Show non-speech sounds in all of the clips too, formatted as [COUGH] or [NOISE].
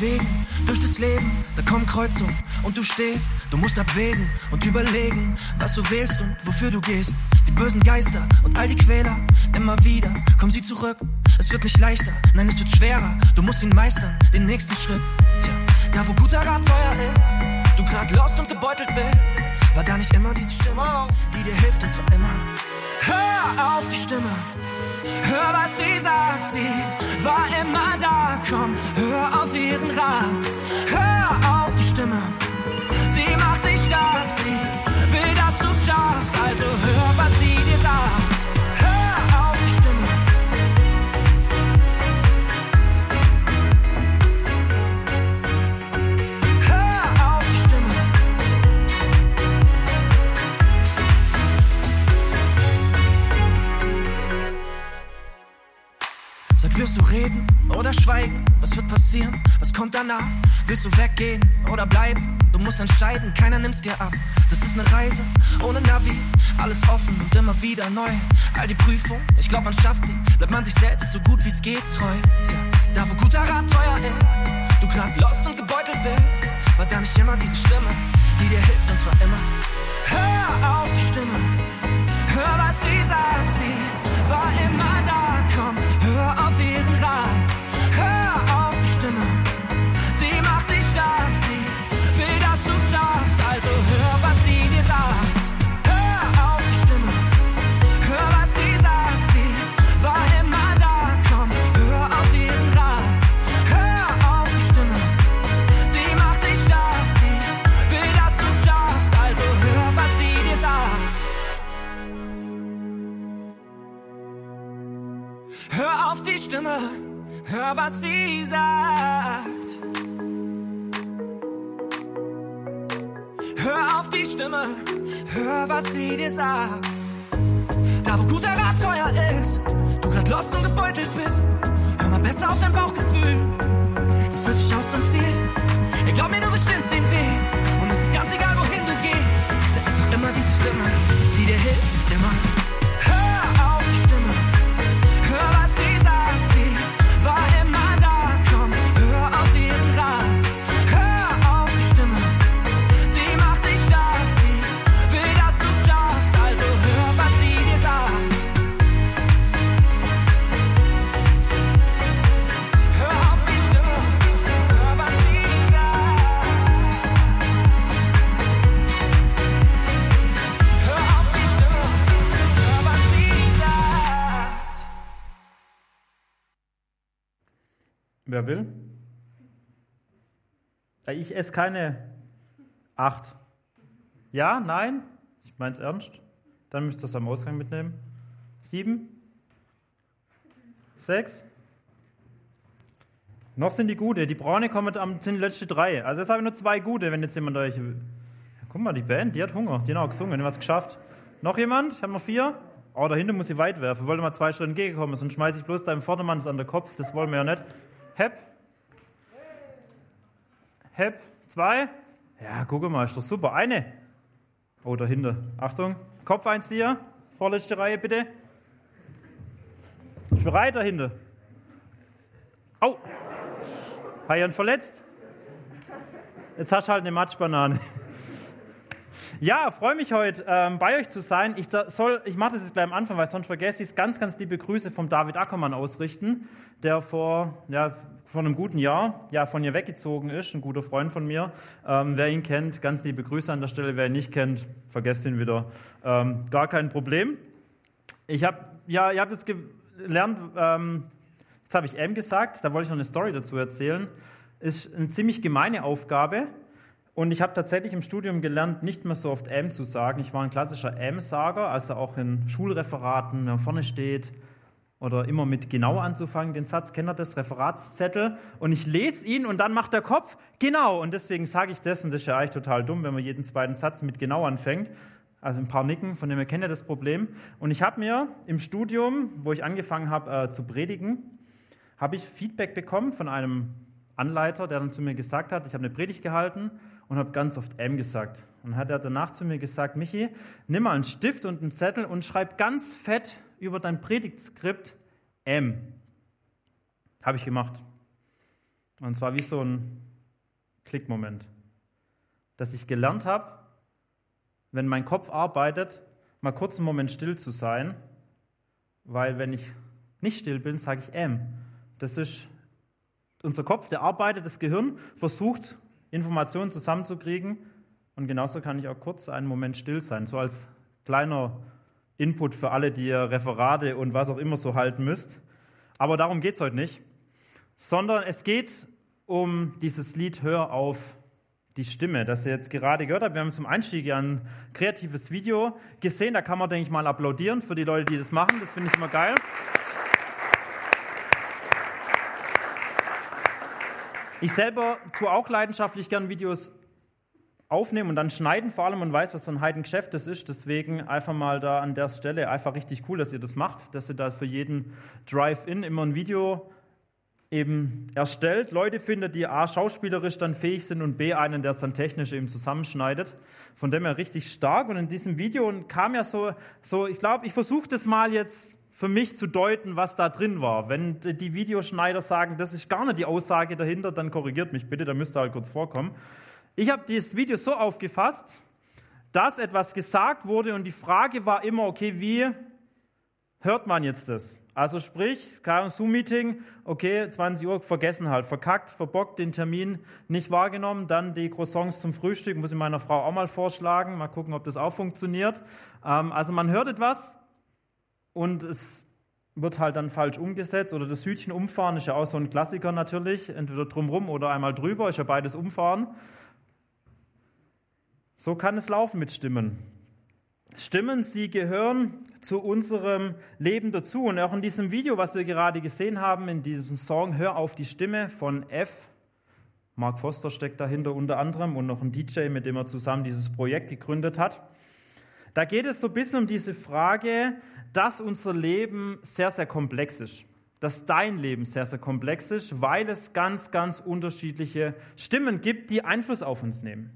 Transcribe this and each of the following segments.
Wegen, durch das Leben, da kommen Kreuzungen und du stehst. Du musst abwägen und überlegen, was du wählst und wofür du gehst. Die bösen Geister und all die Quäler, immer wieder kommen sie zurück. Es wird nicht leichter, nein, es wird schwerer. Du musst ihn meistern, den nächsten Schritt. Tja, da wo guter Rat teuer ist, du grad lost und gebeutelt bist, war da nicht immer diese Stimme, die dir hilft und zwar immer. Hör auf die Stimme, hör was sie sagt, sie war immer da, komm, hör auf ihren Rat. Hör Sag, wirst du reden oder schweigen? Was wird passieren? Was kommt danach? Willst du weggehen oder bleiben? Du musst entscheiden, keiner nimmt's dir ab. Das ist eine Reise ohne Navi, alles offen und immer wieder neu. All die Prüfungen, ich glaub, man schafft die. Bleibt man sich selbst so gut wie's geht treu. Tja, da wo guter Rat teuer ist, du grad lost und gebeutelt bist, war da nicht immer diese Stimme, die dir hilft und zwar immer. Hör auf die Stimme, hör was sie sagt, sie war immer da, komm, hör, was sie sagt. Hör auf die Stimme, hör, was sie dir sagt. Da wo guter Rat teuer ist, du grad lost und gebeutelt bist, hör mal besser auf dein Bauchgefühl. Das führt dich auch zum Ziel. Ich glaub mir, du bestimmst den Weg. Und es ist ganz egal, wohin du gehst. Da ist doch immer diese Stimme, die dir hilft, immer. Wer will? Ich esse keine acht. Ja, nein? Ich mein's ernst. Dann müsst ihr es am Ausgang mitnehmen. Sieben? Sechs? Noch sind die gute. Die braune kommen am sind die letzte drei. Also jetzt habe ich nur zwei gute, wenn jetzt jemand euch. Guck mal, die Band, die hat Hunger. Die hat auch gesungen, die hat was geschafft. Noch jemand? Ich habe noch vier. Oh, da hinten muss ich weit werfen. Wollte mal zwei Schritte entgegenkommen, sonst schmeiße ich bloß deinem Vordermann an den Kopf. Das wollen wir ja nicht. Hep. Hep. Zwei. Ja, guck mal, ist doch super. Eine. Oh, dahinter. Achtung. Kopf einzieher. Vorletzte Reihe bitte. Ich bereit dahinter. Au. Hat jemand verletzt? Jetzt hast du halt eine Matschbanane. Ja, freue mich heute ähm, bei euch zu sein. Ich, soll, ich mache das jetzt gleich am Anfang, weil sonst vergesse ich es. Ganz, ganz liebe Grüße vom David Ackermann ausrichten, der vor, ja, vor einem guten Jahr ja, von hier weggezogen ist, ein guter Freund von mir. Ähm, wer ihn kennt, ganz liebe Grüße an der Stelle. Wer ihn nicht kennt, vergesst ihn wieder. Ähm, gar kein Problem. Ich habe ja, ihr habt jetzt gelernt, ähm, jetzt habe ich M gesagt, da wollte ich noch eine Story dazu erzählen. Ist eine ziemlich gemeine Aufgabe. Und ich habe tatsächlich im Studium gelernt, nicht mehr so oft M zu sagen. Ich war ein klassischer M-Sager, also auch in Schulreferaten, wenn man vorne steht oder immer mit genau anzufangen, den Satz, kennt ihr das, Referatszettel. Und ich lese ihn und dann macht der Kopf genau. Und deswegen sage ich das, und das ist ja eigentlich total dumm, wenn man jeden zweiten Satz mit genau anfängt. Also ein paar Nicken, von dem ihr kennt ja das Problem. Und ich habe mir im Studium, wo ich angefangen habe äh, zu predigen, habe ich Feedback bekommen von einem Anleiter, der dann zu mir gesagt hat, ich habe eine Predigt gehalten und habe ganz oft M gesagt. Und hat er danach zu mir gesagt, Michi, nimm mal einen Stift und einen Zettel und schreib ganz fett über dein Predigtskript M. Habe ich gemacht. Und zwar wie so ein Klickmoment, dass ich gelernt habe, wenn mein Kopf arbeitet, mal kurz einen Moment still zu sein, weil wenn ich nicht still bin, sage ich ähm. Das ist unser Kopf, der arbeitet, das Gehirn versucht, Informationen zusammenzukriegen. Und genauso kann ich auch kurz einen Moment still sein, so als kleiner Input für alle, die ihr Referate und was auch immer so halten müsst. Aber darum geht es heute nicht, sondern es geht um dieses Lied Hör auf die Stimme, das ihr jetzt gerade gehört habt. Wir haben zum Einstieg ja ein kreatives Video gesehen. Da kann man, denke ich, mal applaudieren für die Leute, die das machen. Das finde ich immer geil. Ich selber tue auch leidenschaftlich gern Videos aufnehmen und dann schneiden vor allem und weiß, was für ein Heidengeschäft das ist. Deswegen einfach mal da an der Stelle einfach richtig cool, dass ihr das macht, dass ihr da für jeden Drive-In immer ein Video eben erstellt, Leute findet, die A, schauspielerisch dann fähig sind und B, einen, der es dann technisch eben zusammenschneidet. Von dem her richtig stark. Und in diesem Video kam ja so, so ich glaube, ich versuche das mal jetzt für mich zu deuten, was da drin war. Wenn die Videoschneider sagen, das ist gar nicht die Aussage dahinter, dann korrigiert mich bitte, da müsst ihr halt kurz vorkommen. Ich habe dieses Video so aufgefasst, dass etwas gesagt wurde und die Frage war immer, okay, wie hört man jetzt das? Also sprich, kein Zoom-Meeting, okay, 20 Uhr vergessen halt, verkackt, verbockt, den Termin nicht wahrgenommen, dann die Croissants zum Frühstück, muss ich meiner Frau auch mal vorschlagen, mal gucken, ob das auch funktioniert. Ähm, also man hört etwas und es wird halt dann falsch umgesetzt oder das Hütchen umfahren ist ja auch so ein Klassiker natürlich, entweder drumrum oder einmal drüber, ist ja beides umfahren. So kann es laufen mit Stimmen. Stimmen, sie gehören zu unserem Leben dazu. Und auch in diesem Video, was wir gerade gesehen haben, in diesem Song Hör auf die Stimme von F. Mark Foster steckt dahinter unter anderem und noch ein DJ, mit dem er zusammen dieses Projekt gegründet hat. Da geht es so ein bisschen um diese Frage, dass unser Leben sehr, sehr komplex ist. Dass dein Leben sehr, sehr komplex ist, weil es ganz, ganz unterschiedliche Stimmen gibt, die Einfluss auf uns nehmen.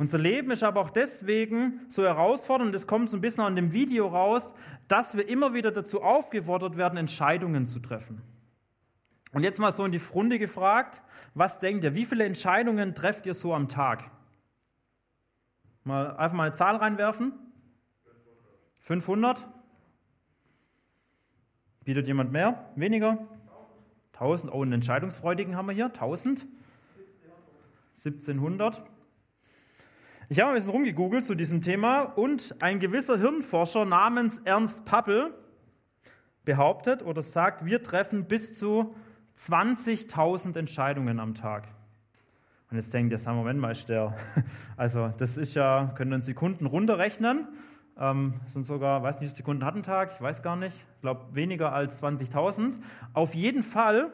Unser Leben ist aber auch deswegen so herausfordernd, das kommt so ein bisschen an dem Video raus, dass wir immer wieder dazu aufgefordert werden, Entscheidungen zu treffen. Und jetzt mal so in die Frunde gefragt, was denkt ihr, wie viele Entscheidungen trefft ihr so am Tag? Mal einfach mal eine Zahl reinwerfen. 500. 500? Bietet jemand mehr? Weniger? 1000. Oh, einen Entscheidungsfreudigen haben wir hier. 1000. 1700. Ich habe ein bisschen rumgegoogelt zu diesem Thema und ein gewisser Hirnforscher namens Ernst Pappel behauptet oder sagt, wir treffen bis zu 20.000 Entscheidungen am Tag. Und jetzt denkt ihr, sag Moment mal, ist der, [LAUGHS] also das ist ja, können uns Sekunden runterrechnen, ähm, sind sogar, weiß nicht, Sekunden hat ein Tag, ich weiß gar nicht, ich glaube weniger als 20.000. Auf jeden Fall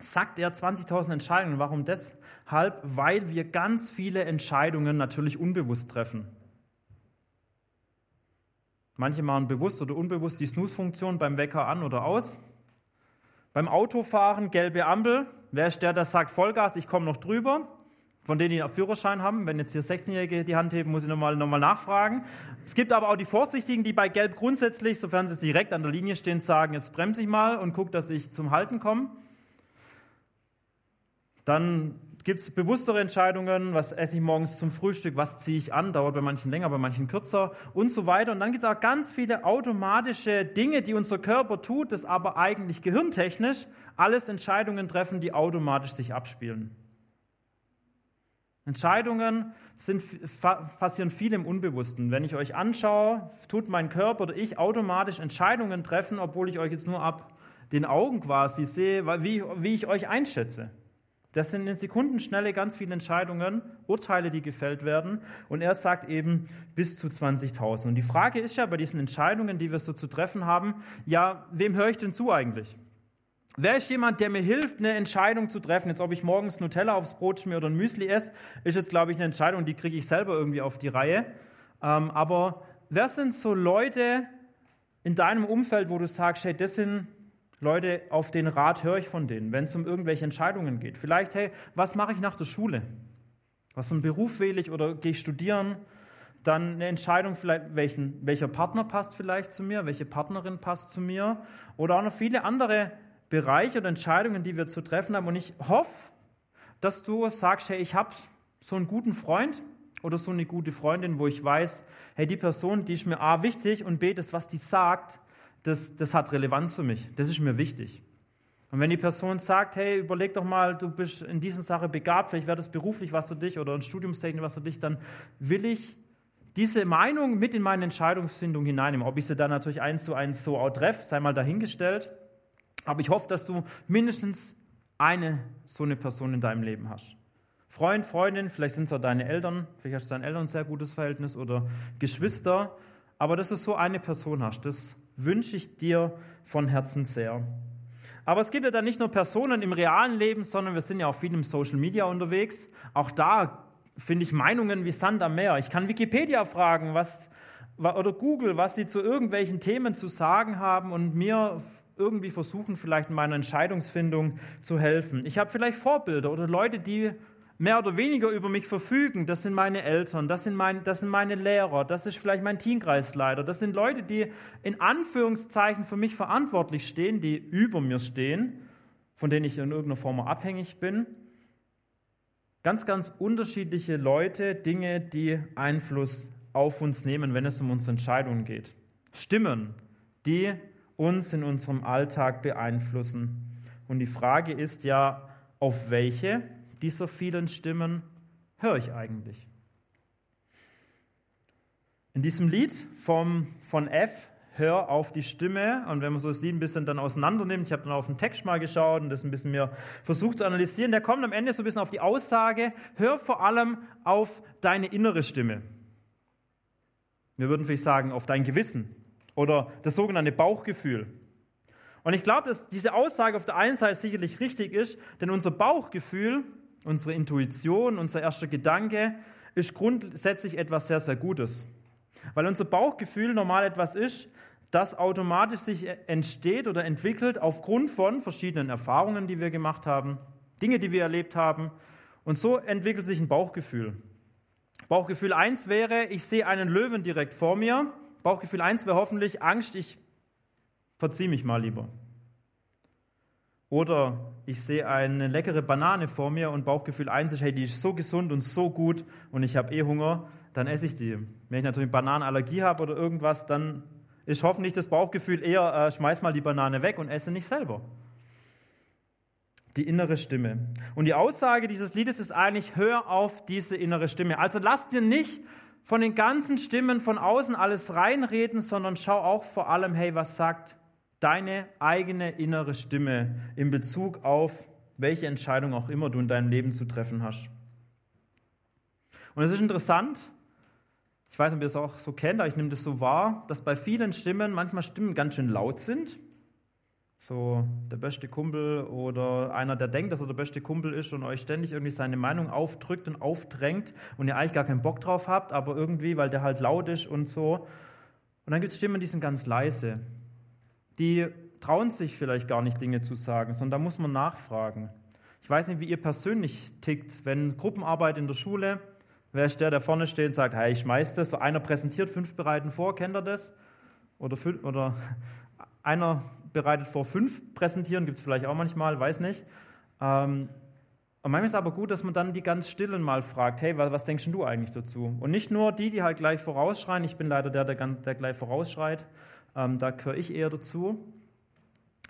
sagt er 20.000 Entscheidungen. Warum deshalb? Weil wir ganz viele Entscheidungen natürlich unbewusst treffen. Manche machen bewusst oder unbewusst die Snooze-Funktion beim Wecker an oder aus. Beim Autofahren gelbe Ampel. Wer ist der, der sagt Vollgas, ich komme noch drüber? Von denen, die einen Führerschein haben. Wenn jetzt hier 16-Jährige die Hand heben, muss ich nochmal noch mal nachfragen. Es gibt aber auch die Vorsichtigen, die bei Gelb grundsätzlich, sofern sie direkt an der Linie stehen, sagen, jetzt bremse ich mal und gucke, dass ich zum Halten komme. Dann gibt es bewusstere Entscheidungen, was esse ich morgens zum Frühstück, was ziehe ich an, dauert bei manchen länger, bei manchen kürzer und so weiter. Und dann gibt es auch ganz viele automatische Dinge, die unser Körper tut, das aber eigentlich gehirntechnisch alles Entscheidungen treffen, die automatisch sich abspielen. Entscheidungen sind, passieren viel im Unbewussten. Wenn ich euch anschaue, tut mein Körper oder ich automatisch Entscheidungen treffen, obwohl ich euch jetzt nur ab den Augen quasi sehe, wie, wie ich euch einschätze. Das sind in Sekundenschnelle ganz viele Entscheidungen, Urteile, die gefällt werden. Und er sagt eben bis zu 20.000. Und die Frage ist ja bei diesen Entscheidungen, die wir so zu treffen haben, ja, wem höre ich denn zu eigentlich? Wer ist jemand, der mir hilft, eine Entscheidung zu treffen? Jetzt, ob ich morgens Nutella aufs Brot schmier oder ein Müsli esse, ist jetzt, glaube ich, eine Entscheidung, die kriege ich selber irgendwie auf die Reihe. Ähm, aber wer sind so Leute in deinem Umfeld, wo du sagst, hey, das sind Leute, auf den Rat höre ich von denen, wenn es um irgendwelche Entscheidungen geht. Vielleicht, hey, was mache ich nach der Schule? Was für einen Beruf wähle ich oder gehe ich studieren? Dann eine Entscheidung, vielleicht, welchen, welcher Partner passt vielleicht zu mir, welche Partnerin passt zu mir. Oder auch noch viele andere Bereiche oder Entscheidungen, die wir zu treffen haben. Und ich hoffe, dass du sagst, hey, ich habe so einen guten Freund oder so eine gute Freundin, wo ich weiß, hey, die Person, die ist mir A wichtig und B, das, was die sagt, das, das hat Relevanz für mich. Das ist mir wichtig. Und wenn die Person sagt, hey, überleg doch mal, du bist in dieser Sache begabt, vielleicht wäre das beruflich was für dich oder ein Studiumstechnik was für dich, dann will ich diese Meinung mit in meine Entscheidungsfindung hineinnehmen. Ob ich sie dann natürlich eins zu eins so auch treffe, sei mal dahingestellt. Aber ich hoffe, dass du mindestens eine so eine Person in deinem Leben hast. Freund, Freundin, vielleicht sind es auch deine Eltern, vielleicht hast du deinen Eltern ein sehr gutes Verhältnis oder Geschwister, aber dass du so eine Person hast, das wünsche ich dir von Herzen sehr. Aber es gibt ja dann nicht nur Personen im realen Leben, sondern wir sind ja auch viel im Social Media unterwegs. Auch da finde ich Meinungen wie Sand am Meer. Ich kann Wikipedia fragen, was, oder Google, was sie zu irgendwelchen Themen zu sagen haben und mir irgendwie versuchen, vielleicht in meiner Entscheidungsfindung zu helfen. Ich habe vielleicht Vorbilder oder Leute, die mehr oder weniger über mich verfügen. Das sind meine Eltern, das sind, mein, das sind meine Lehrer, das ist vielleicht mein Teamkreisleiter. Das sind Leute, die in Anführungszeichen für mich verantwortlich stehen, die über mir stehen, von denen ich in irgendeiner Form abhängig bin. Ganz, ganz unterschiedliche Leute, Dinge, die Einfluss auf uns nehmen, wenn es um unsere Entscheidungen geht. Stimmen, die uns in unserem Alltag beeinflussen. Und die Frage ist ja, auf welche dieser vielen Stimmen höre ich eigentlich? In diesem Lied vom, von F, Hör auf die Stimme, und wenn man so das Lied ein bisschen dann auseinander nimmt, ich habe dann auf den Text mal geschaut und das ein bisschen mehr versucht zu analysieren, der kommt am Ende so ein bisschen auf die Aussage, hör vor allem auf deine innere Stimme. Wir würden vielleicht sagen, auf dein Gewissen oder das sogenannte Bauchgefühl. Und ich glaube, dass diese Aussage auf der einen Seite sicherlich richtig ist, denn unser Bauchgefühl, unsere Intuition, unser erster Gedanke ist grundsätzlich etwas sehr, sehr Gutes. Weil unser Bauchgefühl normal etwas ist, das automatisch sich entsteht oder entwickelt aufgrund von verschiedenen Erfahrungen, die wir gemacht haben, Dinge, die wir erlebt haben. Und so entwickelt sich ein Bauchgefühl. Bauchgefühl 1 wäre, ich sehe einen Löwen direkt vor mir Bauchgefühl 1 wäre hoffentlich Angst, ich verziehe mich mal lieber. Oder ich sehe eine leckere Banane vor mir und Bauchgefühl 1 ist, hey, die ist so gesund und so gut und ich habe eh Hunger, dann esse ich die. Wenn ich natürlich Bananenallergie habe oder irgendwas, dann ist hoffentlich das Bauchgefühl eher, äh, schmeiß mal die Banane weg und esse nicht selber. Die innere Stimme. Und die Aussage dieses Liedes ist eigentlich, hör auf diese innere Stimme. Also lass dir nicht von den ganzen Stimmen von außen alles reinreden, sondern schau auch vor allem, hey, was sagt deine eigene innere Stimme in Bezug auf welche Entscheidung auch immer du in deinem Leben zu treffen hast. Und es ist interessant, ich weiß nicht, ob ihr es auch so kennt, aber ich nehme das so wahr, dass bei vielen Stimmen manchmal Stimmen ganz schön laut sind so der beste Kumpel oder einer, der denkt, dass er der beste Kumpel ist und euch ständig irgendwie seine Meinung aufdrückt und aufdrängt und ihr eigentlich gar keinen Bock drauf habt, aber irgendwie, weil der halt laut ist und so. Und dann gibt es Stimmen, die sind ganz leise. Die trauen sich vielleicht gar nicht Dinge zu sagen, sondern da muss man nachfragen. Ich weiß nicht, wie ihr persönlich tickt, wenn Gruppenarbeit in der Schule, wer ist der, der vorne steht und sagt, hey, ich schmeiß das, so einer präsentiert fünf bereiten vor, kennt er das? Oder, oder [LAUGHS] einer bereitet vor fünf präsentieren, gibt es vielleicht auch manchmal, weiß nicht. Ähm, manchmal ist es aber gut, dass man dann die ganz Stillen mal fragt, hey, was, was denkst du eigentlich dazu? Und nicht nur die, die halt gleich vorausschreien, ich bin leider der, der, der gleich vorausschreit, ähm, da gehöre ich eher dazu.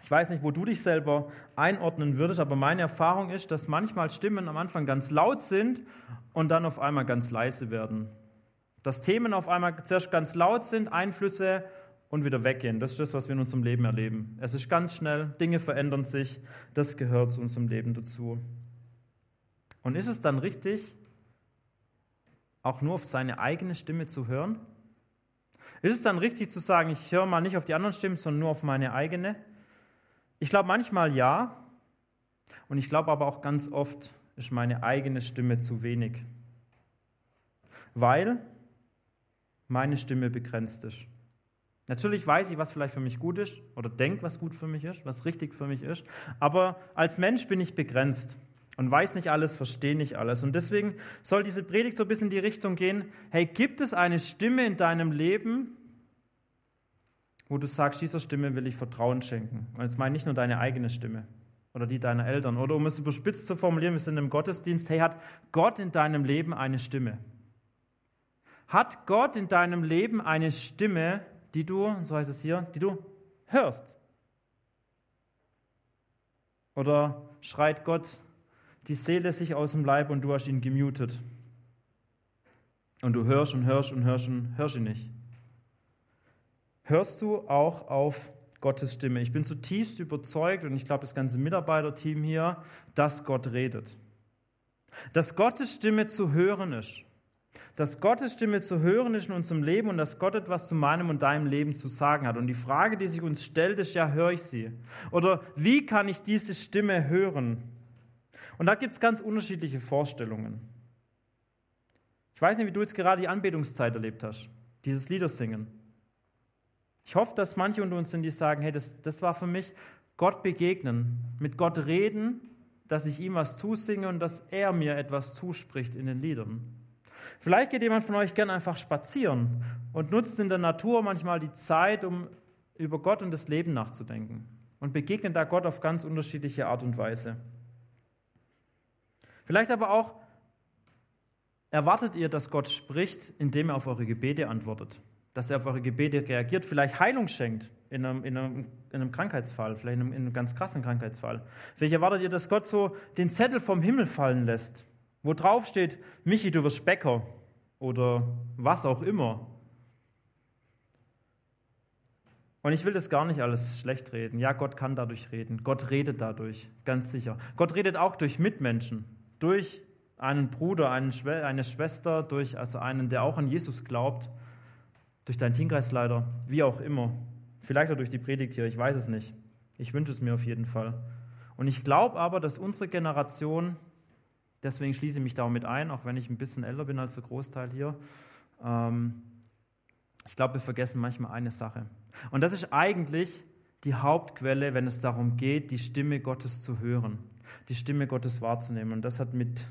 Ich weiß nicht, wo du dich selber einordnen würdest, aber meine Erfahrung ist, dass manchmal Stimmen am Anfang ganz laut sind und dann auf einmal ganz leise werden. Dass Themen auf einmal zuerst ganz laut sind, Einflüsse und wieder weggehen. Das ist das, was wir in unserem Leben erleben. Es ist ganz schnell, Dinge verändern sich, das gehört zu unserem Leben dazu. Und ist es dann richtig, auch nur auf seine eigene Stimme zu hören? Ist es dann richtig zu sagen, ich höre mal nicht auf die anderen Stimmen, sondern nur auf meine eigene? Ich glaube manchmal ja. Und ich glaube aber auch ganz oft ist meine eigene Stimme zu wenig. Weil meine Stimme begrenzt ist. Natürlich weiß ich, was vielleicht für mich gut ist oder denke, was gut für mich ist, was richtig für mich ist. Aber als Mensch bin ich begrenzt und weiß nicht alles, verstehe nicht alles. Und deswegen soll diese Predigt so ein bisschen in die Richtung gehen, hey, gibt es eine Stimme in deinem Leben, wo du sagst, dieser Stimme will ich Vertrauen schenken. Und jetzt meine ich nicht nur deine eigene Stimme oder die deiner Eltern. Oder um es überspitzt zu formulieren, wir sind im Gottesdienst, hey, hat Gott in deinem Leben eine Stimme? Hat Gott in deinem Leben eine Stimme, die du, so heißt es hier, die du hörst? Oder schreit Gott die Seele sich aus dem Leib und du hast ihn gemutet? Und du hörst und hörst und hörst und hörst ihn nicht. Hörst du auch auf Gottes Stimme? Ich bin zutiefst überzeugt und ich glaube, das ganze Mitarbeiterteam hier, dass Gott redet. Dass Gottes Stimme zu hören ist. Dass Gottes Stimme zu hören ist in unserem Leben und dass Gott etwas zu meinem und deinem Leben zu sagen hat. Und die Frage, die sich uns stellt, ist ja, höre ich sie? Oder wie kann ich diese Stimme hören? Und da gibt es ganz unterschiedliche Vorstellungen. Ich weiß nicht, wie du jetzt gerade die Anbetungszeit erlebt hast, dieses Liedersingen. Ich hoffe, dass manche unter uns sind, die sagen, hey, das, das war für mich Gott begegnen, mit Gott reden, dass ich ihm was zusinge und dass er mir etwas zuspricht in den Liedern. Vielleicht geht jemand von euch gern einfach spazieren und nutzt in der Natur manchmal die Zeit, um über Gott und das Leben nachzudenken und begegnet da Gott auf ganz unterschiedliche Art und Weise. Vielleicht aber auch erwartet ihr, dass Gott spricht, indem er auf eure Gebete antwortet, dass er auf eure Gebete reagiert, vielleicht Heilung schenkt in einem, in einem, in einem Krankheitsfall, vielleicht in einem, in einem ganz krassen Krankheitsfall. Vielleicht erwartet ihr, dass Gott so den Zettel vom Himmel fallen lässt, wo drauf steht, Michi, du wirst Bäcker oder was auch immer. Und ich will das gar nicht alles schlecht reden. Ja, Gott kann dadurch reden. Gott redet dadurch, ganz sicher. Gott redet auch durch Mitmenschen, durch einen Bruder, eine Schwester, durch also einen, der auch an Jesus glaubt, durch deinen Teamkreisleiter, wie auch immer. Vielleicht auch durch die Predigt hier, ich weiß es nicht. Ich wünsche es mir auf jeden Fall. Und ich glaube aber, dass unsere Generation, deswegen schließe ich mich damit ein, auch wenn ich ein bisschen älter bin als der Großteil hier, ähm, ich glaube, wir vergessen manchmal eine Sache. Und das ist eigentlich die Hauptquelle, wenn es darum geht, die Stimme Gottes zu hören, die Stimme Gottes wahrzunehmen. Und das hat mit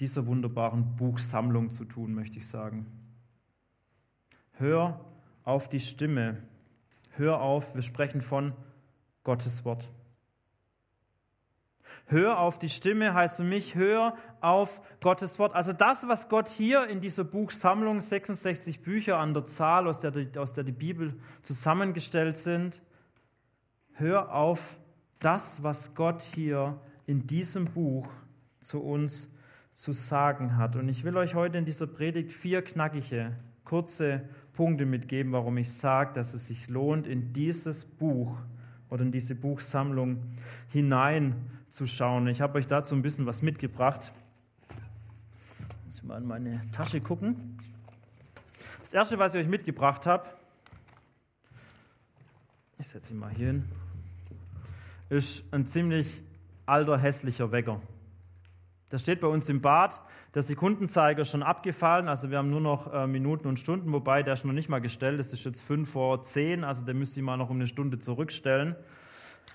dieser wunderbaren Buchsammlung zu tun, möchte ich sagen. Hör auf die Stimme. Hör auf, wir sprechen von Gottes Wort. Hör auf die Stimme heißt für mich, hör auf Gottes Wort. Also das, was Gott hier in dieser Buchsammlung, 66 Bücher an der Zahl, aus der, aus der die Bibel zusammengestellt sind, hör auf das, was Gott hier in diesem Buch zu uns zu sagen hat. Und ich will euch heute in dieser Predigt vier knackige, kurze Punkte mitgeben, warum ich sage, dass es sich lohnt, in dieses Buch oder in diese Buchsammlung hineinzuschauen. Ich habe euch dazu ein bisschen was mitgebracht. Ich muss mal in meine Tasche gucken. Das erste, was ich euch mitgebracht habe, ich setze ihn mal hier hin, ist ein ziemlich alter, hässlicher Wecker. Das steht bei uns im Bad. Der Sekundenzeiger ist schon abgefallen, also wir haben nur noch äh, Minuten und Stunden, wobei der ist noch nicht mal gestellt. Das ist jetzt fünf vor zehn, also der müsste ich mal noch um eine Stunde zurückstellen.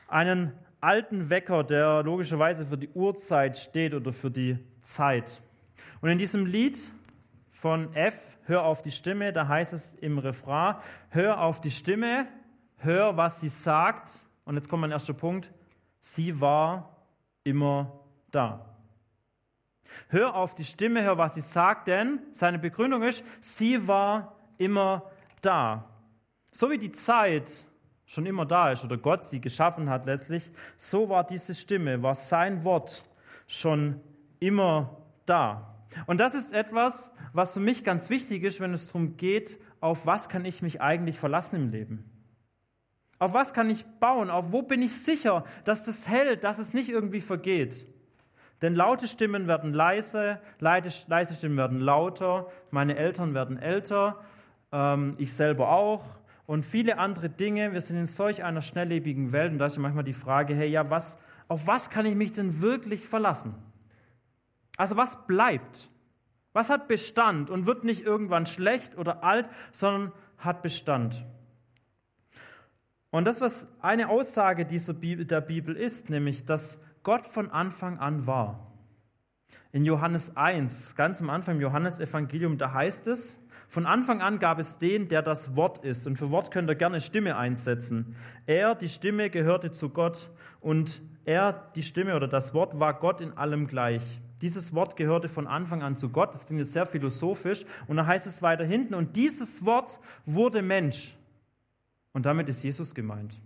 Einen alten Wecker, der logischerweise für die Uhrzeit steht oder für die Zeit. Und in diesem Lied von F, Hör auf die Stimme, da heißt es im Refrain, hör auf die Stimme, hör, was sie sagt. Und jetzt kommt mein erster Punkt, sie war immer da. Hör auf die Stimme, hör, was sie sagt, denn seine Begründung ist, sie war immer da. So wie die Zeit schon immer da ist oder Gott sie geschaffen hat letztlich, so war diese Stimme, war sein Wort schon immer da. Und das ist etwas, was für mich ganz wichtig ist, wenn es darum geht, auf was kann ich mich eigentlich verlassen im Leben? Auf was kann ich bauen? Auf wo bin ich sicher, dass das hält, dass es nicht irgendwie vergeht? Denn laute Stimmen werden leise, leise Stimmen werden lauter, meine Eltern werden älter, ähm, ich selber auch und viele andere Dinge. Wir sind in solch einer schnelllebigen Welt und da ist manchmal die Frage, hey, ja, was, auf was kann ich mich denn wirklich verlassen? Also was bleibt? Was hat Bestand und wird nicht irgendwann schlecht oder alt, sondern hat Bestand? Und das, was eine Aussage dieser Bibel, der Bibel ist, nämlich, dass Gott von Anfang an war. In Johannes 1, ganz am Anfang im Johannesevangelium, da heißt es, Von Anfang an gab es den, der das Wort ist. Und für Wort könnt ihr gerne Stimme einsetzen. Er, die Stimme, gehörte zu Gott und er, die Stimme oder das Wort, war Gott in allem gleich. Dieses Wort gehörte von Anfang an zu Gott. Das klingt jetzt sehr philosophisch. Und da heißt es weiter hinten, und dieses Wort wurde Mensch. Und damit ist Jesus gemeint.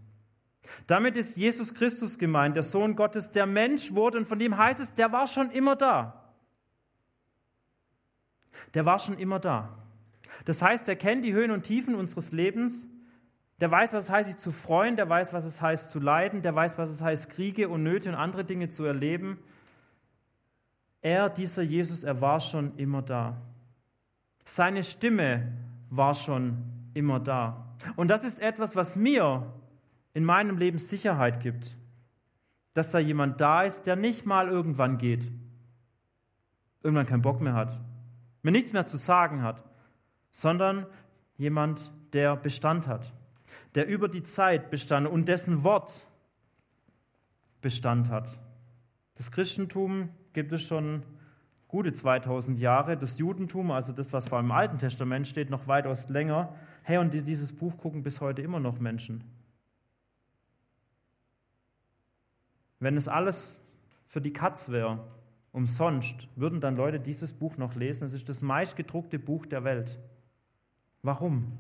Damit ist Jesus Christus gemeint, der Sohn Gottes, der Mensch wurde. Und von dem heißt es, der war schon immer da. Der war schon immer da. Das heißt, er kennt die Höhen und Tiefen unseres Lebens. Der weiß, was es heißt, sich zu freuen. Der weiß, was es heißt, zu leiden. Der weiß, was es heißt, Kriege und Nöte und andere Dinge zu erleben. Er, dieser Jesus, er war schon immer da. Seine Stimme war schon immer da. Und das ist etwas, was mir in meinem Leben Sicherheit gibt. Dass da jemand da ist, der nicht mal irgendwann geht. Irgendwann keinen Bock mehr hat. Mir nichts mehr zu sagen hat sondern jemand, der Bestand hat, der über die Zeit bestand und dessen Wort Bestand hat. Das Christentum gibt es schon gute 2000 Jahre, das Judentum, also das, was vor allem im Alten Testament steht, noch weitaus länger. Hey, und dieses Buch gucken bis heute immer noch Menschen. Wenn es alles für die Katz wäre, umsonst, würden dann Leute dieses Buch noch lesen. Es ist das meistgedruckte Buch der Welt. Warum?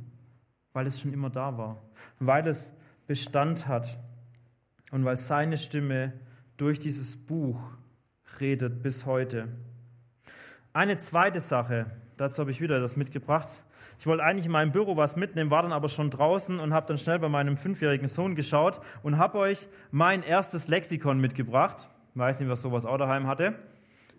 Weil es schon immer da war, weil es Bestand hat und weil seine Stimme durch dieses Buch redet bis heute. Eine zweite Sache, dazu habe ich wieder das mitgebracht. Ich wollte eigentlich in meinem Büro was mitnehmen, war dann aber schon draußen und habe dann schnell bei meinem fünfjährigen Sohn geschaut und habe euch mein erstes Lexikon mitgebracht. Ich weiß nicht, was sowas auch daheim hatte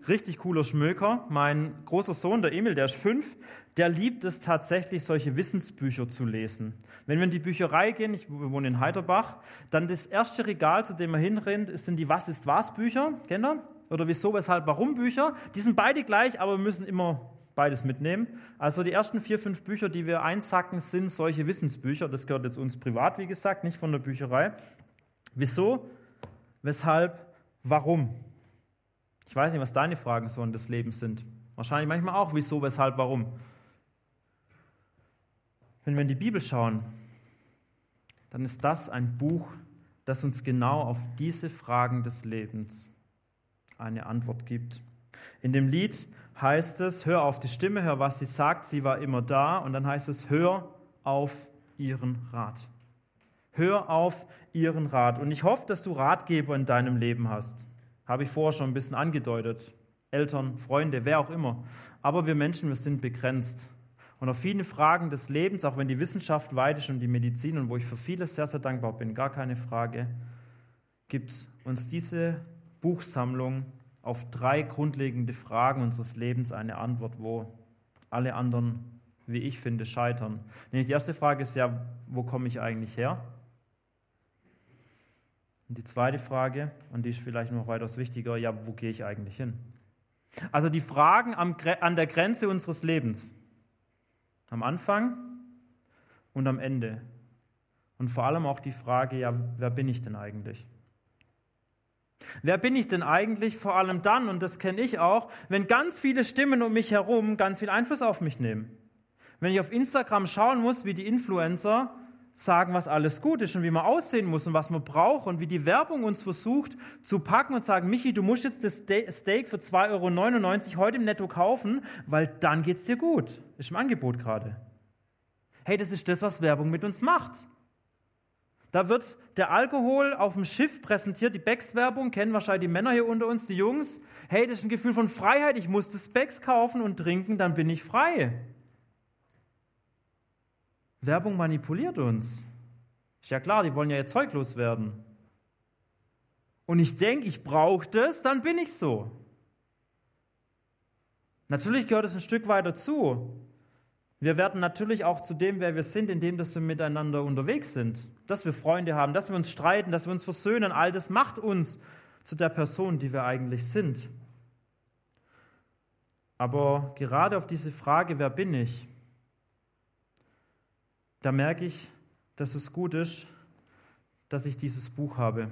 richtig cooler Schmöker. Mein großer Sohn, der Emil, der ist fünf, der liebt es tatsächlich, solche Wissensbücher zu lesen. Wenn wir in die Bücherei gehen, ich wohne in Heiderbach, dann das erste Regal, zu dem er hinrennt, sind die Was ist was Bücher, kennt ihr? Oder wieso, weshalb, warum Bücher. Die sind beide gleich, aber müssen immer beides mitnehmen. Also die ersten vier, fünf Bücher, die wir einsacken, sind solche Wissensbücher. Das gehört jetzt uns privat, wie gesagt, nicht von der Bücherei. Wieso, weshalb, warum? Ich weiß nicht, was deine Fragen so des Lebens sind. Wahrscheinlich manchmal auch, wieso, weshalb, warum. Wenn wir in die Bibel schauen, dann ist das ein Buch, das uns genau auf diese Fragen des Lebens eine Antwort gibt. In dem Lied heißt es, hör auf die Stimme, hör, was sie sagt, sie war immer da. Und dann heißt es, hör auf ihren Rat. Hör auf ihren Rat. Und ich hoffe, dass du Ratgeber in deinem Leben hast. Habe ich vorher schon ein bisschen angedeutet. Eltern, Freunde, wer auch immer. Aber wir Menschen, wir sind begrenzt. Und auf viele Fragen des Lebens, auch wenn die Wissenschaft weit ist und die Medizin und wo ich für vieles sehr, sehr dankbar bin, gar keine Frage, gibt uns diese Buchsammlung auf drei grundlegende Fragen unseres Lebens eine Antwort, wo alle anderen, wie ich finde, scheitern. Nämlich die erste Frage ist ja, wo komme ich eigentlich her? Und die zweite Frage, und die ist vielleicht noch weitaus wichtiger, ja, wo gehe ich eigentlich hin? Also die Fragen an der Grenze unseres Lebens. Am Anfang und am Ende. Und vor allem auch die Frage, ja, wer bin ich denn eigentlich? Wer bin ich denn eigentlich vor allem dann, und das kenne ich auch, wenn ganz viele Stimmen um mich herum ganz viel Einfluss auf mich nehmen? Wenn ich auf Instagram schauen muss, wie die Influencer sagen, was alles gut ist und wie man aussehen muss und was man braucht und wie die Werbung uns versucht zu packen und sagen, Michi, du musst jetzt das Steak für 2,99 Euro heute im Netto kaufen, weil dann geht es dir gut. Ist im Angebot gerade. Hey, das ist das, was Werbung mit uns macht. Da wird der Alkohol auf dem Schiff präsentiert, die Becks-Werbung, kennen wahrscheinlich die Männer hier unter uns, die Jungs. Hey, das ist ein Gefühl von Freiheit, ich muss das Becks kaufen und trinken, dann bin ich frei. Werbung manipuliert uns. Ist ja klar, die wollen ja ihr Zeug loswerden. Und ich denke, ich brauche das, dann bin ich so. Natürlich gehört es ein Stück weit dazu. Wir werden natürlich auch zu dem, wer wir sind, indem dass wir miteinander unterwegs sind. Dass wir Freunde haben, dass wir uns streiten, dass wir uns versöhnen. All das macht uns zu der Person, die wir eigentlich sind. Aber gerade auf diese Frage, wer bin ich, da merke ich, dass es gut ist, dass ich dieses Buch habe.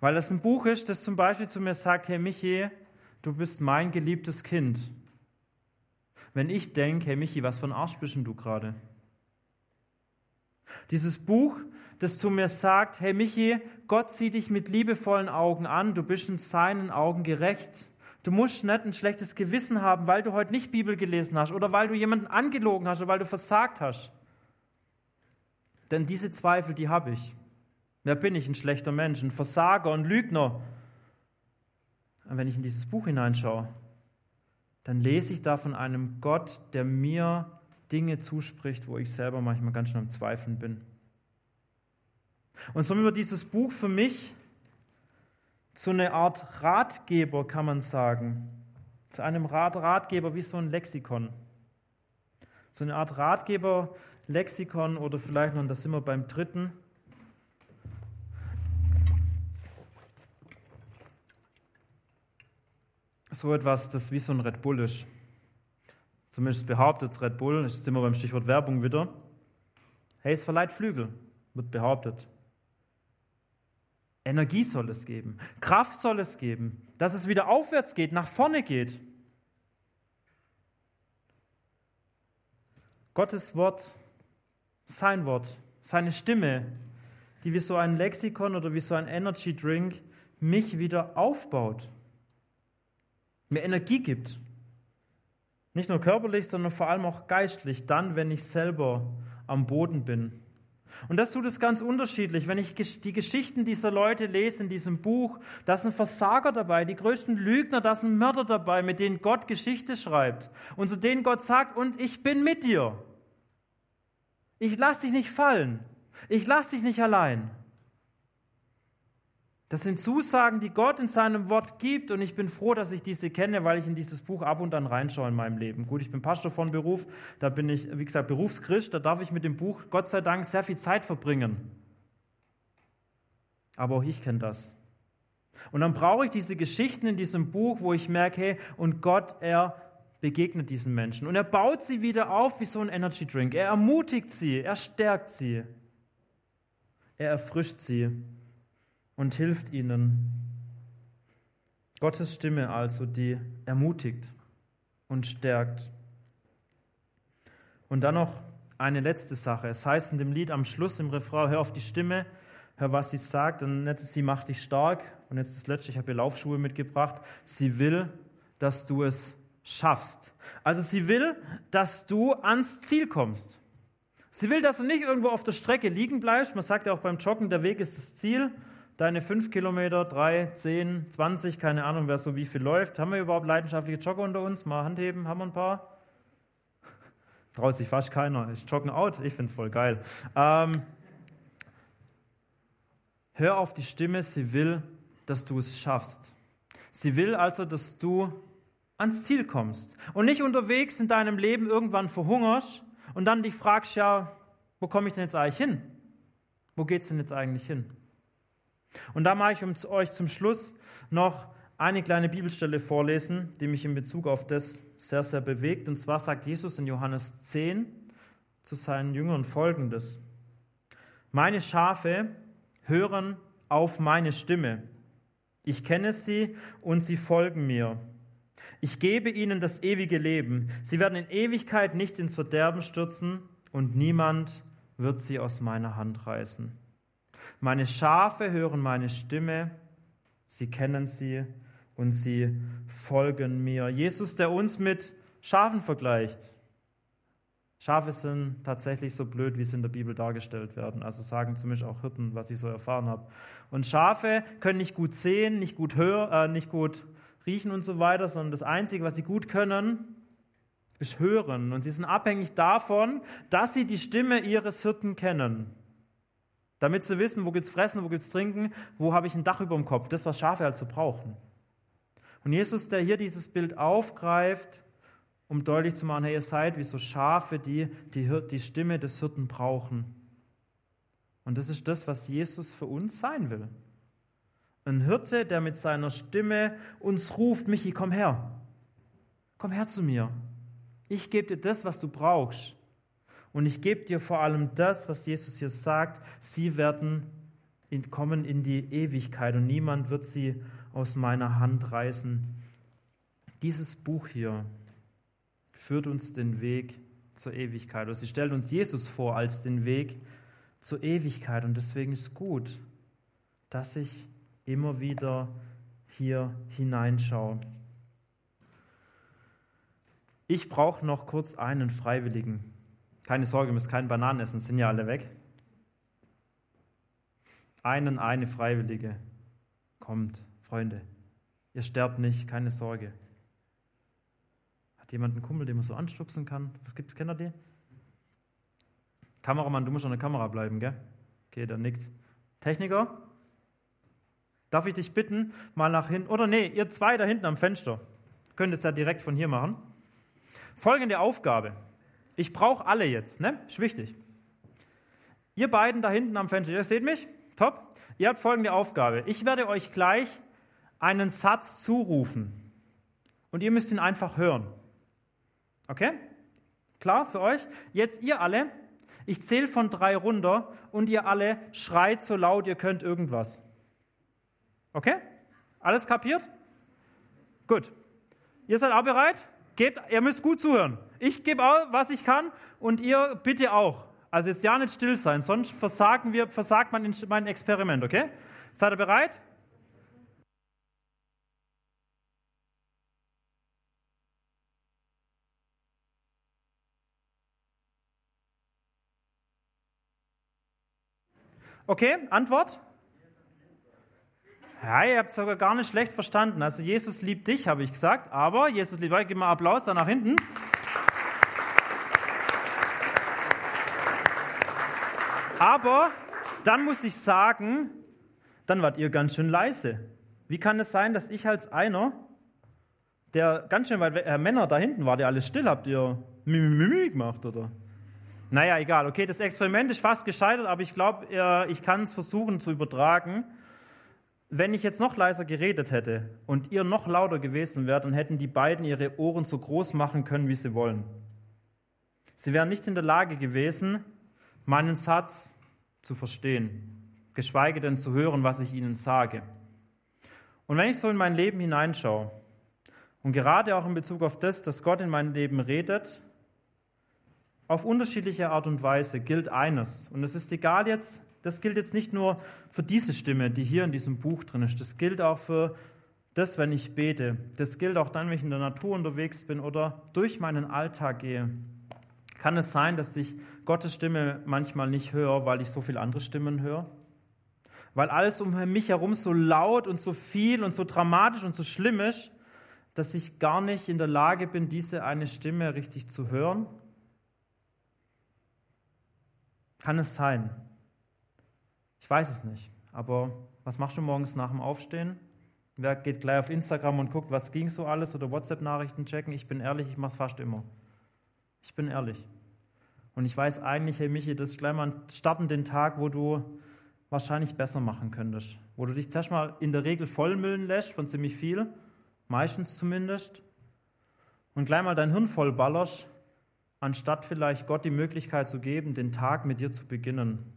Weil das ein Buch ist, das zum Beispiel zu mir sagt, hey Michi, du bist mein geliebtes Kind. Wenn ich denke, hey Michi, was ein Arsch bist du gerade? Dieses Buch, das zu mir sagt, hey Michi, Gott sieht dich mit liebevollen Augen an, du bist in seinen Augen gerecht. Du musst nicht ein schlechtes Gewissen haben, weil du heute nicht Bibel gelesen hast oder weil du jemanden angelogen hast oder weil du versagt hast. Denn diese Zweifel, die habe ich. Wer bin ich? Ein schlechter Mensch, ein Versager, ein Lügner. Und wenn ich in dieses Buch hineinschaue, dann lese ich da von einem Gott, der mir Dinge zuspricht, wo ich selber manchmal ganz schön am Zweifeln bin. Und somit wird dieses Buch für mich so eine Art Ratgeber, kann man sagen. Zu einem Rat, Ratgeber wie so ein Lexikon. So eine Art Ratgeber, Lexikon oder vielleicht noch, da sind wir beim dritten. So etwas, das wie so ein Red Bull ist. Zumindest behauptet Red Bull, jetzt sind wir beim Stichwort Werbung wieder. Hey, es verleiht Flügel, wird behauptet. Energie soll es geben, Kraft soll es geben, dass es wieder aufwärts geht, nach vorne geht. Gottes Wort, sein Wort, seine Stimme, die wie so ein Lexikon oder wie so ein Energy Drink mich wieder aufbaut, mir Energie gibt. Nicht nur körperlich, sondern vor allem auch geistlich, dann, wenn ich selber am Boden bin und das tut es ganz unterschiedlich. Wenn ich die Geschichten dieser Leute lese in diesem Buch, da sind Versager dabei, die größten Lügner, da sind Mörder dabei, mit denen Gott Geschichte schreibt und zu denen Gott sagt, und ich bin mit dir. Ich lasse dich nicht fallen. Ich lasse dich nicht allein. Das sind Zusagen, die Gott in seinem Wort gibt und ich bin froh, dass ich diese kenne, weil ich in dieses Buch ab und an reinschaue in meinem Leben. Gut, ich bin Pastor von Beruf, da bin ich, wie gesagt, Berufschrist, da darf ich mit dem Buch Gott sei Dank sehr viel Zeit verbringen. Aber auch ich kenne das. Und dann brauche ich diese Geschichten in diesem Buch, wo ich merke, hey, und Gott, er begegnet diesen Menschen und er baut sie wieder auf wie so ein Energy Drink. Er ermutigt sie, er stärkt sie, er erfrischt sie und hilft ihnen. Gottes Stimme also, die ermutigt und stärkt. Und dann noch eine letzte Sache. Es heißt in dem Lied am Schluss im Refrain, hör auf die Stimme, hör, was sie sagt, und sie macht dich stark. Und jetzt das Letzte, ich habe ihr Laufschuhe mitgebracht. Sie will, dass du es schaffst. Also sie will, dass du ans Ziel kommst. Sie will, dass du nicht irgendwo auf der Strecke liegen bleibst. Man sagt ja auch beim Joggen, der Weg ist das Ziel, deine fünf Kilometer, drei, zehn, zwanzig, keine Ahnung, wer so wie viel läuft. Haben wir überhaupt leidenschaftliche Jogger unter uns? Mal Handheben, haben wir ein paar? [LAUGHS] Traut sich fast keiner. Ist Joggen out? Ich finde es voll geil. Ähm, hör auf die Stimme, sie will, dass du es schaffst. Sie will also, dass du ans Ziel kommst und nicht unterwegs in deinem Leben irgendwann verhungerst und dann dich fragst, ja, wo komme ich denn jetzt eigentlich hin? Wo geht es denn jetzt eigentlich hin? Und da mache ich euch zum Schluss noch eine kleine Bibelstelle vorlesen, die mich in Bezug auf das sehr, sehr bewegt. Und zwar sagt Jesus in Johannes 10 zu seinen Jüngern folgendes. Meine Schafe hören auf meine Stimme. Ich kenne sie und sie folgen mir. Ich gebe ihnen das ewige Leben. Sie werden in Ewigkeit nicht ins Verderben stürzen und niemand wird sie aus meiner Hand reißen. Meine Schafe hören meine Stimme, sie kennen sie und sie folgen mir. Jesus, der uns mit Schafen vergleicht. Schafe sind tatsächlich so blöd, wie sie in der Bibel dargestellt werden. Also sagen zumindest auch Hirten, was ich so erfahren habe. Und Schafe können nicht gut sehen, nicht gut hören, äh, nicht gut riechen und so weiter, sondern das Einzige, was sie gut können, ist hören. Und sie sind abhängig davon, dass sie die Stimme ihres Hirten kennen. Damit sie wissen, wo gibt es Fressen, wo gibt es Trinken, wo habe ich ein Dach über dem Kopf. Das, was Schafe halt so brauchen. Und Jesus, der hier dieses Bild aufgreift, um deutlich zu machen, hey, ihr seid wie so Schafe, die die, die Stimme des Hirten brauchen. Und das ist das, was Jesus für uns sein will. Ein Hirte, der mit seiner Stimme uns ruft, Michi, komm her. Komm her zu mir. Ich gebe dir das, was du brauchst. Und ich gebe dir vor allem das, was Jesus hier sagt, sie werden in, kommen in die Ewigkeit und niemand wird sie aus meiner Hand reißen. Dieses Buch hier, führt uns den Weg zur Ewigkeit. Oder sie stellt uns Jesus vor als den Weg zur Ewigkeit. Und deswegen ist gut, dass ich immer wieder hier hineinschaue. Ich brauche noch kurz einen Freiwilligen. Keine Sorge, ihr müsst keinen Bananen essen, sind ja alle weg. Einen, eine Freiwillige. Kommt, Freunde. Ihr sterbt nicht, keine Sorge. Hat jemand einen Kumpel, den man so anstupsen kann? Was gibt's, kennt ihr die? Kameramann, du musst an der Kamera bleiben, gell? Okay, der nickt. Techniker? Darf ich dich bitten, mal nach hinten, oder nee, ihr zwei da hinten am Fenster. Könnt es ja direkt von hier machen. Folgende Aufgabe. Ich brauche alle jetzt, ne? Ist wichtig. Ihr beiden da hinten am Fenster, ihr seht mich? Top. Ihr habt folgende Aufgabe. Ich werde euch gleich einen Satz zurufen. Und ihr müsst ihn einfach hören. Okay? Klar für euch? Jetzt ihr alle. Ich zähle von drei runter und ihr alle schreit so laut ihr könnt irgendwas. Okay? Alles kapiert? Gut. Ihr seid auch bereit? Gebt, ihr müsst gut zuhören. Ich gebe auch, was ich kann und ihr bitte auch. Also jetzt ja nicht still sein, sonst versagen wir, versagt man mein Experiment, okay? Seid ihr bereit? Okay, Antwort? Ja, ihr habt es sogar gar nicht schlecht verstanden. Also Jesus liebt dich, habe ich gesagt, aber Jesus liebt euch. Gib mal Applaus da nach hinten. Aber dann muss ich sagen, dann wart ihr ganz schön leise. Wie kann es sein, dass ich als einer, der ganz schön weit weg, äh, Männer da hinten war, der alles still, habt ihr Mimimi gemacht, oder? Naja, egal. Okay, das Experiment ist fast gescheitert, aber ich glaube, ich kann es versuchen zu übertragen. Wenn ich jetzt noch leiser geredet hätte und ihr noch lauter gewesen wärt, dann hätten die beiden ihre Ohren so groß machen können, wie sie wollen. Sie wären nicht in der Lage gewesen, meinen Satz zu verstehen, geschweige denn zu hören, was ich ihnen sage. Und wenn ich so in mein Leben hineinschaue und gerade auch in Bezug auf das, dass Gott in mein Leben redet, auf unterschiedliche Art und Weise gilt eines. Und es ist egal jetzt, das gilt jetzt nicht nur für diese Stimme, die hier in diesem Buch drin ist. Das gilt auch für das, wenn ich bete. Das gilt auch dann, wenn ich in der Natur unterwegs bin oder durch meinen Alltag gehe. Kann es sein, dass ich Gottes Stimme manchmal nicht höre, weil ich so viele andere Stimmen höre? Weil alles um mich herum so laut und so viel und so dramatisch und so schlimm ist, dass ich gar nicht in der Lage bin, diese eine Stimme richtig zu hören kann es sein? Ich weiß es nicht. Aber was machst du morgens nach dem Aufstehen? Wer geht gleich auf Instagram und guckt, was ging so alles oder WhatsApp-Nachrichten checken? Ich bin ehrlich, ich mache es fast immer. Ich bin ehrlich. Und ich weiß eigentlich, hey Michi, das ist gleich mal starten den Tag, wo du wahrscheinlich besser machen könntest. Wo du dich zuerst mal in der Regel vollmüllen lässt von ziemlich viel, meistens zumindest, und gleich mal dein Hirn vollballerst anstatt vielleicht Gott die Möglichkeit zu geben, den Tag mit dir zu beginnen.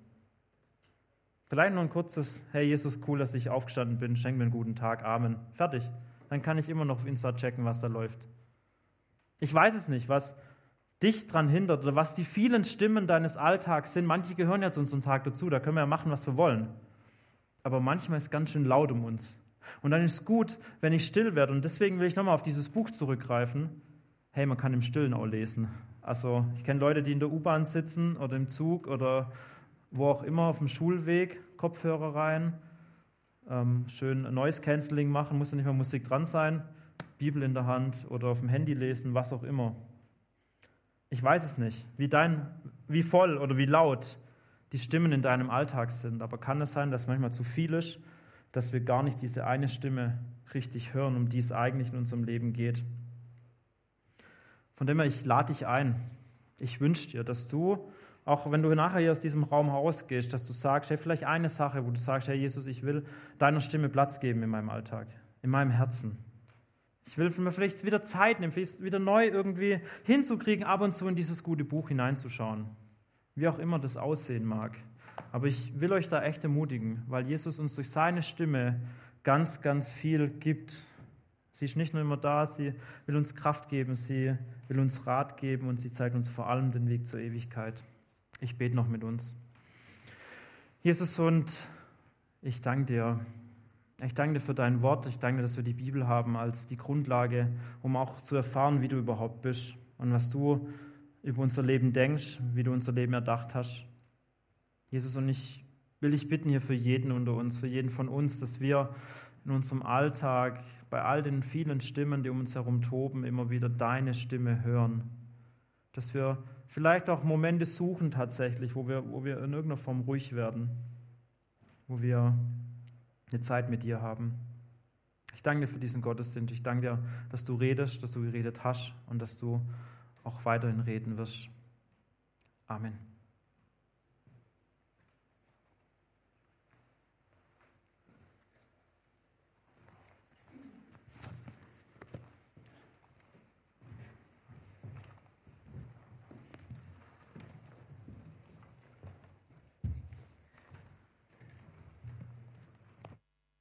Vielleicht nur ein kurzes, hey Jesus, cool, dass ich aufgestanden bin, schenk mir einen guten Tag, Amen. Fertig. Dann kann ich immer noch auf Insta checken, was da läuft. Ich weiß es nicht, was dich daran hindert oder was die vielen Stimmen deines Alltags sind. Manche gehören ja zu unserem Tag dazu, da können wir ja machen, was wir wollen. Aber manchmal ist ganz schön laut um uns. Und dann ist es gut, wenn ich still werde. Und deswegen will ich nochmal auf dieses Buch zurückgreifen. Hey, man kann im Stillen auch lesen. Also ich kenne Leute, die in der U-Bahn sitzen oder im Zug oder wo auch immer auf dem Schulweg, Kopfhörer rein, ähm, schön Noise Cancelling machen, muss ja nicht mehr Musik dran sein, Bibel in der Hand oder auf dem Handy lesen, was auch immer. Ich weiß es nicht, wie, dein, wie voll oder wie laut die Stimmen in deinem Alltag sind, aber kann es sein, dass manchmal zu viel ist, dass wir gar nicht diese eine Stimme richtig hören, um die es eigentlich in unserem Leben geht. Von dem her, ich lade dich ein. Ich wünsche dir, dass du, auch wenn du nachher hier aus diesem Raum rausgehst, dass du sagst, hey, vielleicht eine Sache, wo du sagst, hey Jesus, ich will deiner Stimme Platz geben in meinem Alltag, in meinem Herzen. Ich will mir vielleicht wieder Zeit nehmen, vielleicht wieder neu irgendwie hinzukriegen, ab und zu in dieses gute Buch hineinzuschauen. Wie auch immer das aussehen mag. Aber ich will euch da echt ermutigen, weil Jesus uns durch seine Stimme ganz, ganz viel gibt. Sie ist nicht nur immer da, sie will uns Kraft geben, sie will uns Rat geben und sie zeigt uns vor allem den Weg zur Ewigkeit. Ich bete noch mit uns. Jesus, und ich danke dir. Ich danke dir für dein Wort. Ich danke dir, dass wir die Bibel haben als die Grundlage, um auch zu erfahren, wie du überhaupt bist und was du über unser Leben denkst, wie du unser Leben erdacht hast. Jesus, und ich will dich bitten hier für jeden unter uns, für jeden von uns, dass wir in unserem Alltag bei all den vielen Stimmen, die um uns herum toben, immer wieder deine Stimme hören. Dass wir vielleicht auch Momente suchen tatsächlich, wo wir, wo wir in irgendeiner Form ruhig werden, wo wir eine Zeit mit dir haben. Ich danke dir für diesen Gottesdienst. Ich danke dir, dass du redest, dass du geredet hast und dass du auch weiterhin reden wirst. Amen.